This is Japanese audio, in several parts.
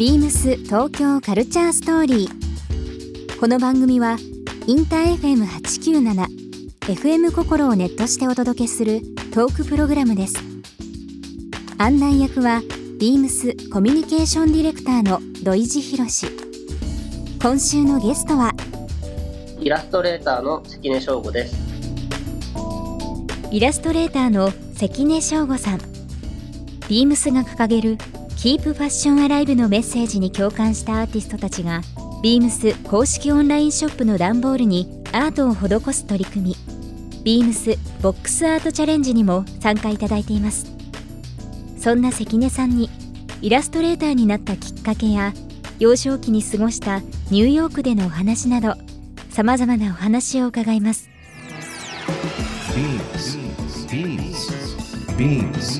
ビームス東京カルチャーストーリー。この番組はインター FM897 FM 心をネットしてお届けするトークプログラムです。案内役はビームスコミュニケーションディレクターの土井博。志今週のゲストはイラストレーターの関根翔吾です。イラストレーターの関根翔吾さん。ビームスが掲げる Keep Fashion Alive のメッセージに共感したアーティストたちがビームス公式オンラインショップの段ボールにアートを施す取り組み。ビームスボックスアートチャレンジにも参加いただいています。そんな関根さんにイラストレーターになったきっかけや幼少期に過ごしたニューヨークでのお話などさまざまなお話を伺います。Beams. Beams. Beams.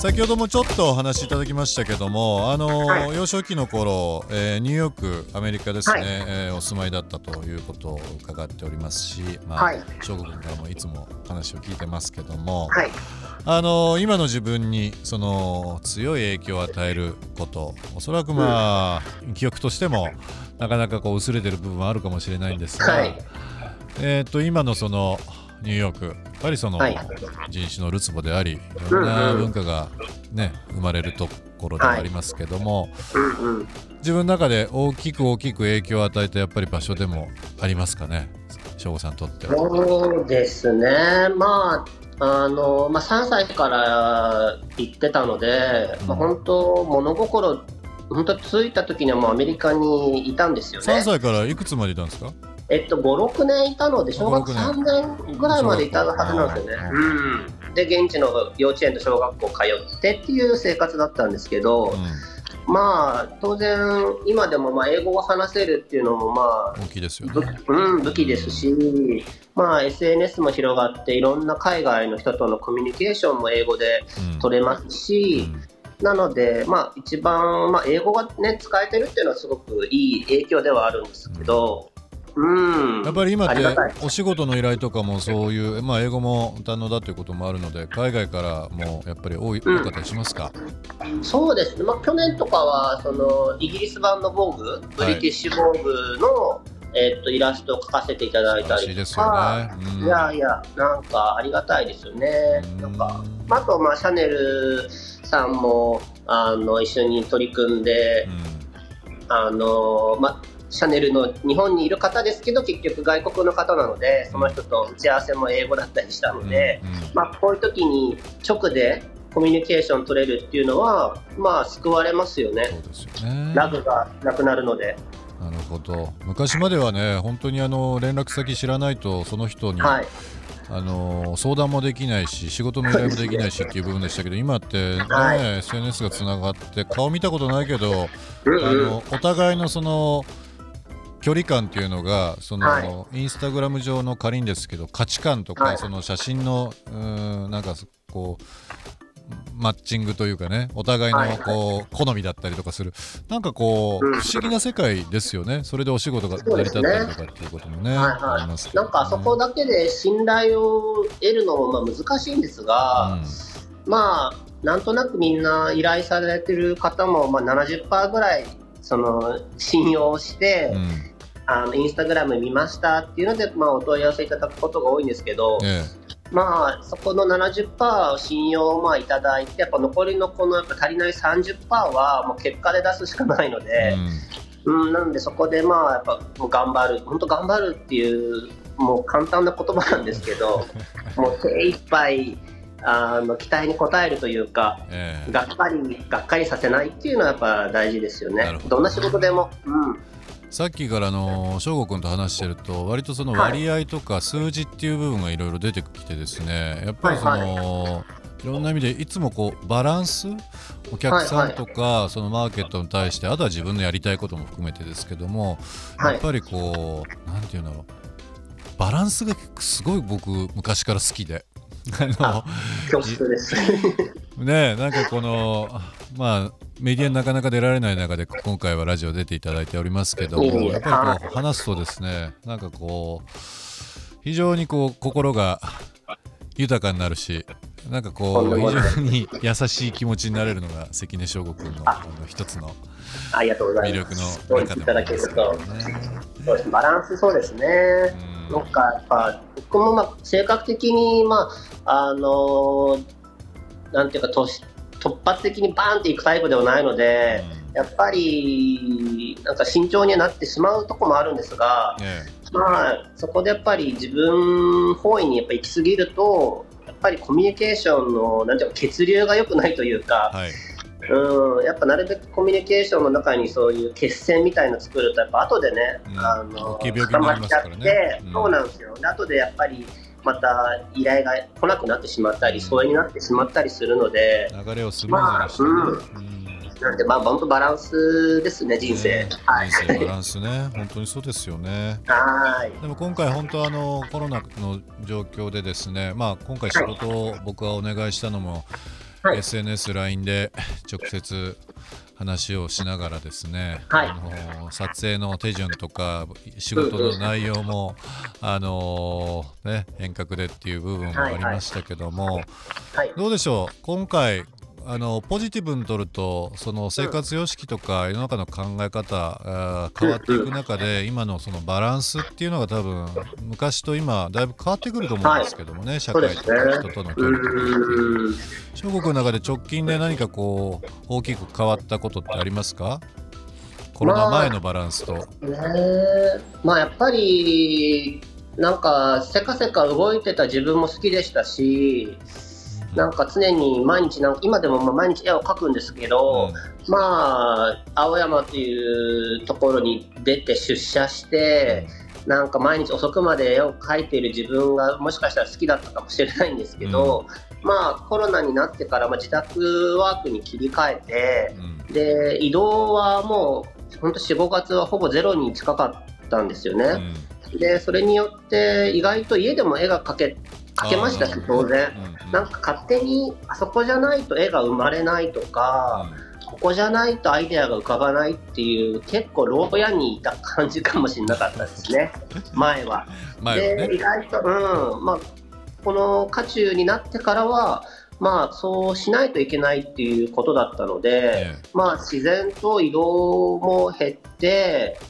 先ほどもちょっとお話しいただきましたけども、あの、はい。幼少期の頃、えーニューヨーク、アメリカですね、はい。えーお住まいだったということを伺っておりますし、まあ、はい。翔吾君からもいつも話を聞いてますけども、はい。あの今の自分にその強い影響を与えること、おそらくまあ、記憶としてもなかなかこう薄れてる部分はあるかもしれないんですが、はい。えっ、と今のそのニューヨーク。やっぱりそのはい。人種のるつぼでありいろんな文化がね生まれるところではありますけども、うんうん。自分の中で大きく大きく影響を与えたやっぱり場所でもありますかね？省吾さんにとっては。そうですね。まああの、まあ、3歳から行ってたので、まあ、本当物心本当着いた時にはもうアメリカにいたんですよね。3歳からいくつまでいたんですか？えっと56年いたので小学5 3年ぐらいまでいたはずなんですよね。うんで現地の幼稚園と小学校通ってっていう生活だったんですけど、うまあ当然今でもまあ英語を話せるっていうのもまあん、大きいですよぶね。うん、武器ですし、まあ、SNS も広がっていろんな海外の人とのコミュニケーションも英語でうん。取れますし、なので、まあ、一番、まあ、英語が、ね、使えてるっていうのはすごくいい影響ではあるんですけど、うん、やっぱり今ってお仕事の依頼とかもそういう、まあ、英語も堪能だということもあるので海外からもやっぱり多いうん。多かしますか、そうですね、まあ、去年とかはそのイギリス版の防具、ブリティッシュ防具の、えっとイラストを描かせていただいたりとか、ね。うん。いやいや、なんかありがたいですよね。うん。なんかあと、まあ、シャネルさんもあの一緒に取り組んで、あのまあ、シャネルの日本にいる方ですけど結局外国の方なのでその人と打ち合わせも英語だったりしたうんので、うんうんまあ、こういう時に直でコミュニケーション取れるっていうのは、まあ、救われますよそね。ね。ラグがなくなるので。なるほど昔まではね本当にあの連絡先知らないとその人に、はい。あの相談もできないし仕事の依頼もできないしっていう部分でしたけど今って、ねはい。SNS がつながって顔見たことないけど、あのお互いのその距離感っていうのがその、はインスタグラム上の仮にですけど価値観とか、はい。その写真のうーんなんかこうマッチングというかねお互いはいのこう、好みだったりとかする。なんかこう、うん。不思議な世界ですよね。それでお仕事が成り立ったりとかっていうこともねはいはい、なんかそこだけで信頼を得るのもまあ難しいんですが、まあなんとなくみんな依頼されてる方もまあ70%ぐらいその信用して、うん。うんあのインスタグラム見ましたっていうので、まあ、お問い合わせいただくことが多いんですけど、えまあ、そこの70%信用をまあいただいてやっぱ残りのこのやっぱ足りない30%はもう結果で出すしかないのえで、うん。うん、なのでそこでまあやっぱもう頑張る本当頑張るっていうもう簡単な言葉なんですけど もう精一杯あの期待に応えるというかええ。がっかりがっかりさせないっていうのはやっぱ大事ですよね。ど。どんな仕事でも、うん、さっきからあの翔吾君と話してると割とその割合とか数字っていう部分がいろいろ出てきてですねやっぱりその、いろんな意味でいつもこうバランスお客さんとかそのマーケットに対してあとは自分のやりたいことも含めてですけどもやっぱりこうなんていうんだろう。バランスがすごい僕昔から好きで。あのねなんかこのまあメディアになかなか出られない中で今回はラジオ出ていただいておりますけどもやっぱりこう話すとですねなんかこう非常にこう心が豊かになるしなんかこう非常に優しい気持ちになれるのが関根翔吾君のあの一つの魅力の中でもありますけどね。バランスそうですね。なんかやっぱ僕もまあ性格的にまああのなんていうか突発的にバーンっていくタイプではないので、やっぱりなんか慎重にはなってしまうところもあるんですが、まあそこでやっぱり自分本位にやっぱ行き過ぎるとやっぱりコミュニケーションのなんていうか血流が良くないというか。はい。うん、やっぱなるべくコミュニケーションの中にそういう血栓みたいの作るとやっぱ後でね、うん、あの固まっちゃって、ねうん、そうなんですよ。で後でやっぱりまた依頼が来なくなってしまったり、疎遠になってしまったりするので流れをスムーズにして、ね、まあうん。なんで、まあ、本当バランスですね、人生。はい、人生バランスね、本当にそうですよね。はい。でも今回、本当あのコロナの状況でですね、まあ、今回仕事を僕はお願いしたのも、はい、SNS、LINE で直接話をしながらですね、はい、あの撮影の手順とか仕事の内容も、あのね、遠隔でっていう部分もありましたけども、はい、どうでしょう？今回あのポジティブにとるとその生活様式とか世の中の考え方変わっていく中で今のそのバランスっていうのが多分昔と今だいぶ変わってくると思うんですけどもね、社会とか人との距離とかっていう小国の中で直近で何かこう大きく変わったことってありますか？コロナ前のバランスと。まあ、ね、まあやっぱりなんかせかせか動いてた自分も好きでしたしなんか常に毎日なんか今でもまあ毎日絵を描くんですけど、うん、まあ青山というところに出て出社して、うん、なんか毎日遅くまで絵を描いている自分がもしかしたら好きだったかもしれないんですけど、うん、まあコロナになってからまあ自宅ワークに切り替えて、で移動はもう本当4、5月はほぼゼロに近かったんですよね。でそれによって意外と家でも絵が描け描けましたし当然、なんか勝手にあそこじゃないと絵が生まれないとか、ここじゃないとアイデアが浮かばないっていう結構牢屋にいた感じかもしれなかったですね。前は。前はね、で意外と、うん。まあ、この渦中になってからはまあ、そうしないといけないっていうことだったので、ええ、まあ、自然と移動も減って、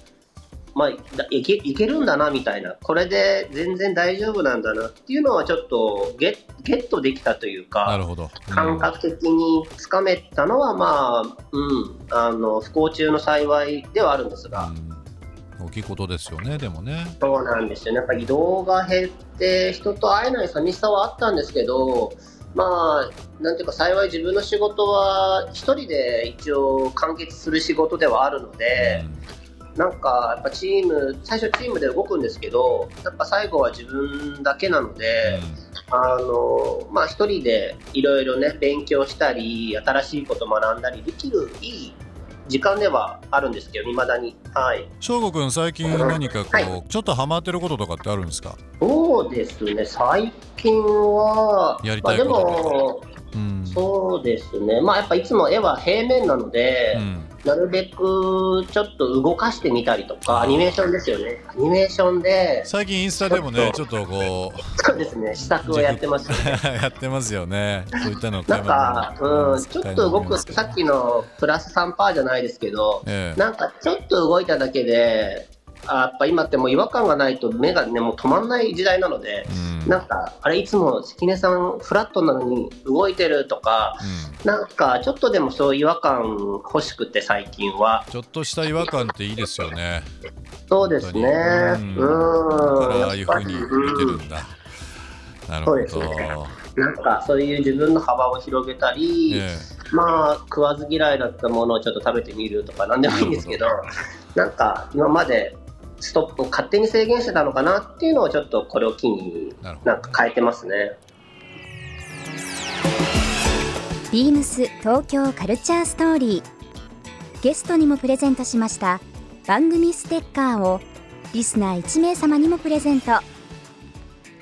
まあ、いけいけるんだなみたいなこれで全然大丈夫なんだなっていうのはちょっとゲゲットできたというかなるほど、うん、感覚的につかめたのは、まあうん、あの不幸中の幸いではあるんですが。大きいことですよね、でもね。そうなんですよね。やっぱ移動が減って人と会えない寂しさはあったんですけど、まあ、なんていうか幸い自分の仕事は一人で一応完結する仕事ではあるので、うんなんかやっぱチーム最初チームで動くんですけどやっぱ最後は自分だけなので、うん、あのまあ一人でいろいろね勉強したり新しいこと学んだりできるいい時間ではあるんですけど、いまだに。はい。翔吾君、最近何かこう、はい、ちょっとハマってることとかってあるんですか？そうですね、最近は、やりたいこととか、まあ、でも、うん、そうですね、まあ、やっぱいつも絵は平面なので、うんなるべくちょっと動かしてみたりとか、アニメーションですよね。アニメーションで。最近インスタでもね、ちょっとこう。そうですね、試作をやってます、ね、やってますよね。そういったのなんか、うん、ちょっと動く、さっきのプラス3%じゃないですけど、ええ、なんかちょっと動いただけで、あやっぱ今ってもう違和感がないと目がねもう止まんない時代なので、うん、なんかあれいつも関根さんフラットなのに動いてるとか、うん、なんかちょっとでもそう違和感欲しくて最近は。ちょっとした違和感っていいですよね。そうですね。うん。だからああいうふうに見てるんだ、なるほど、ね、なんかそういう自分の幅を広げたり、えまあ食わず嫌いだったものをちょっと食べてみるとか何でもいいんですけど。なんか今までストップを勝手に制限してたのかなっていうのをちょっとこれを機になんか変えてますね。ビームス東京カルチャーストーリーゲストにもプレゼントしました。番組ステッカーをリスナー1名様にもプレゼント。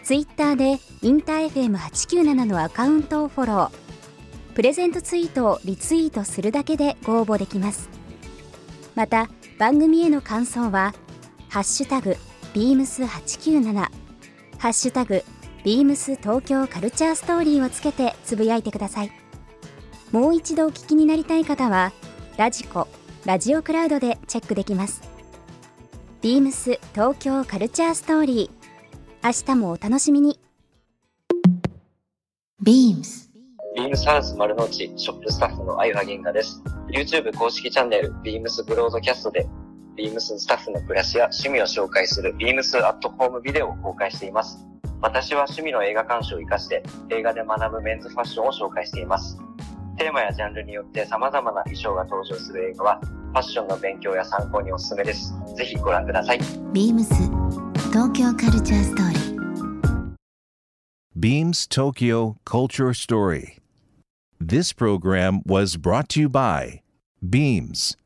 ツイッターでインター FM897 のアカウントをフォロー。プレゼントツイートをリツイートするだけでご応募できます。また番組への感想は「ハッシュタグビームス897」ハッシュタグビームス東京カルチャーストーリーをつけてつぶやいてください。もう一度お聞きになりたい方はラジコラジオクラウドでチェックできます。ビームス東京カルチャーストーリー。明日もお楽しみに。ビームス。ビームスハウス丸の内ショップスタッフの相葉銀河です。YouTube 公式チャンネルビームスブロードキャストでビームススタッフの暮らしや趣味を紹介するビームスアットホームビデオを公開しています私は趣味の映画鑑賞を活かして映画で学ぶメンズファッションを紹介していますテーマやジャンルによって様々な衣装が登場する映画はファッションの勉強や参考におすすめです。ぜひご覧ください。ビームス東京カルチャーストーリー。Beams Tokyo Culture Story. This program was brought to you by Beams.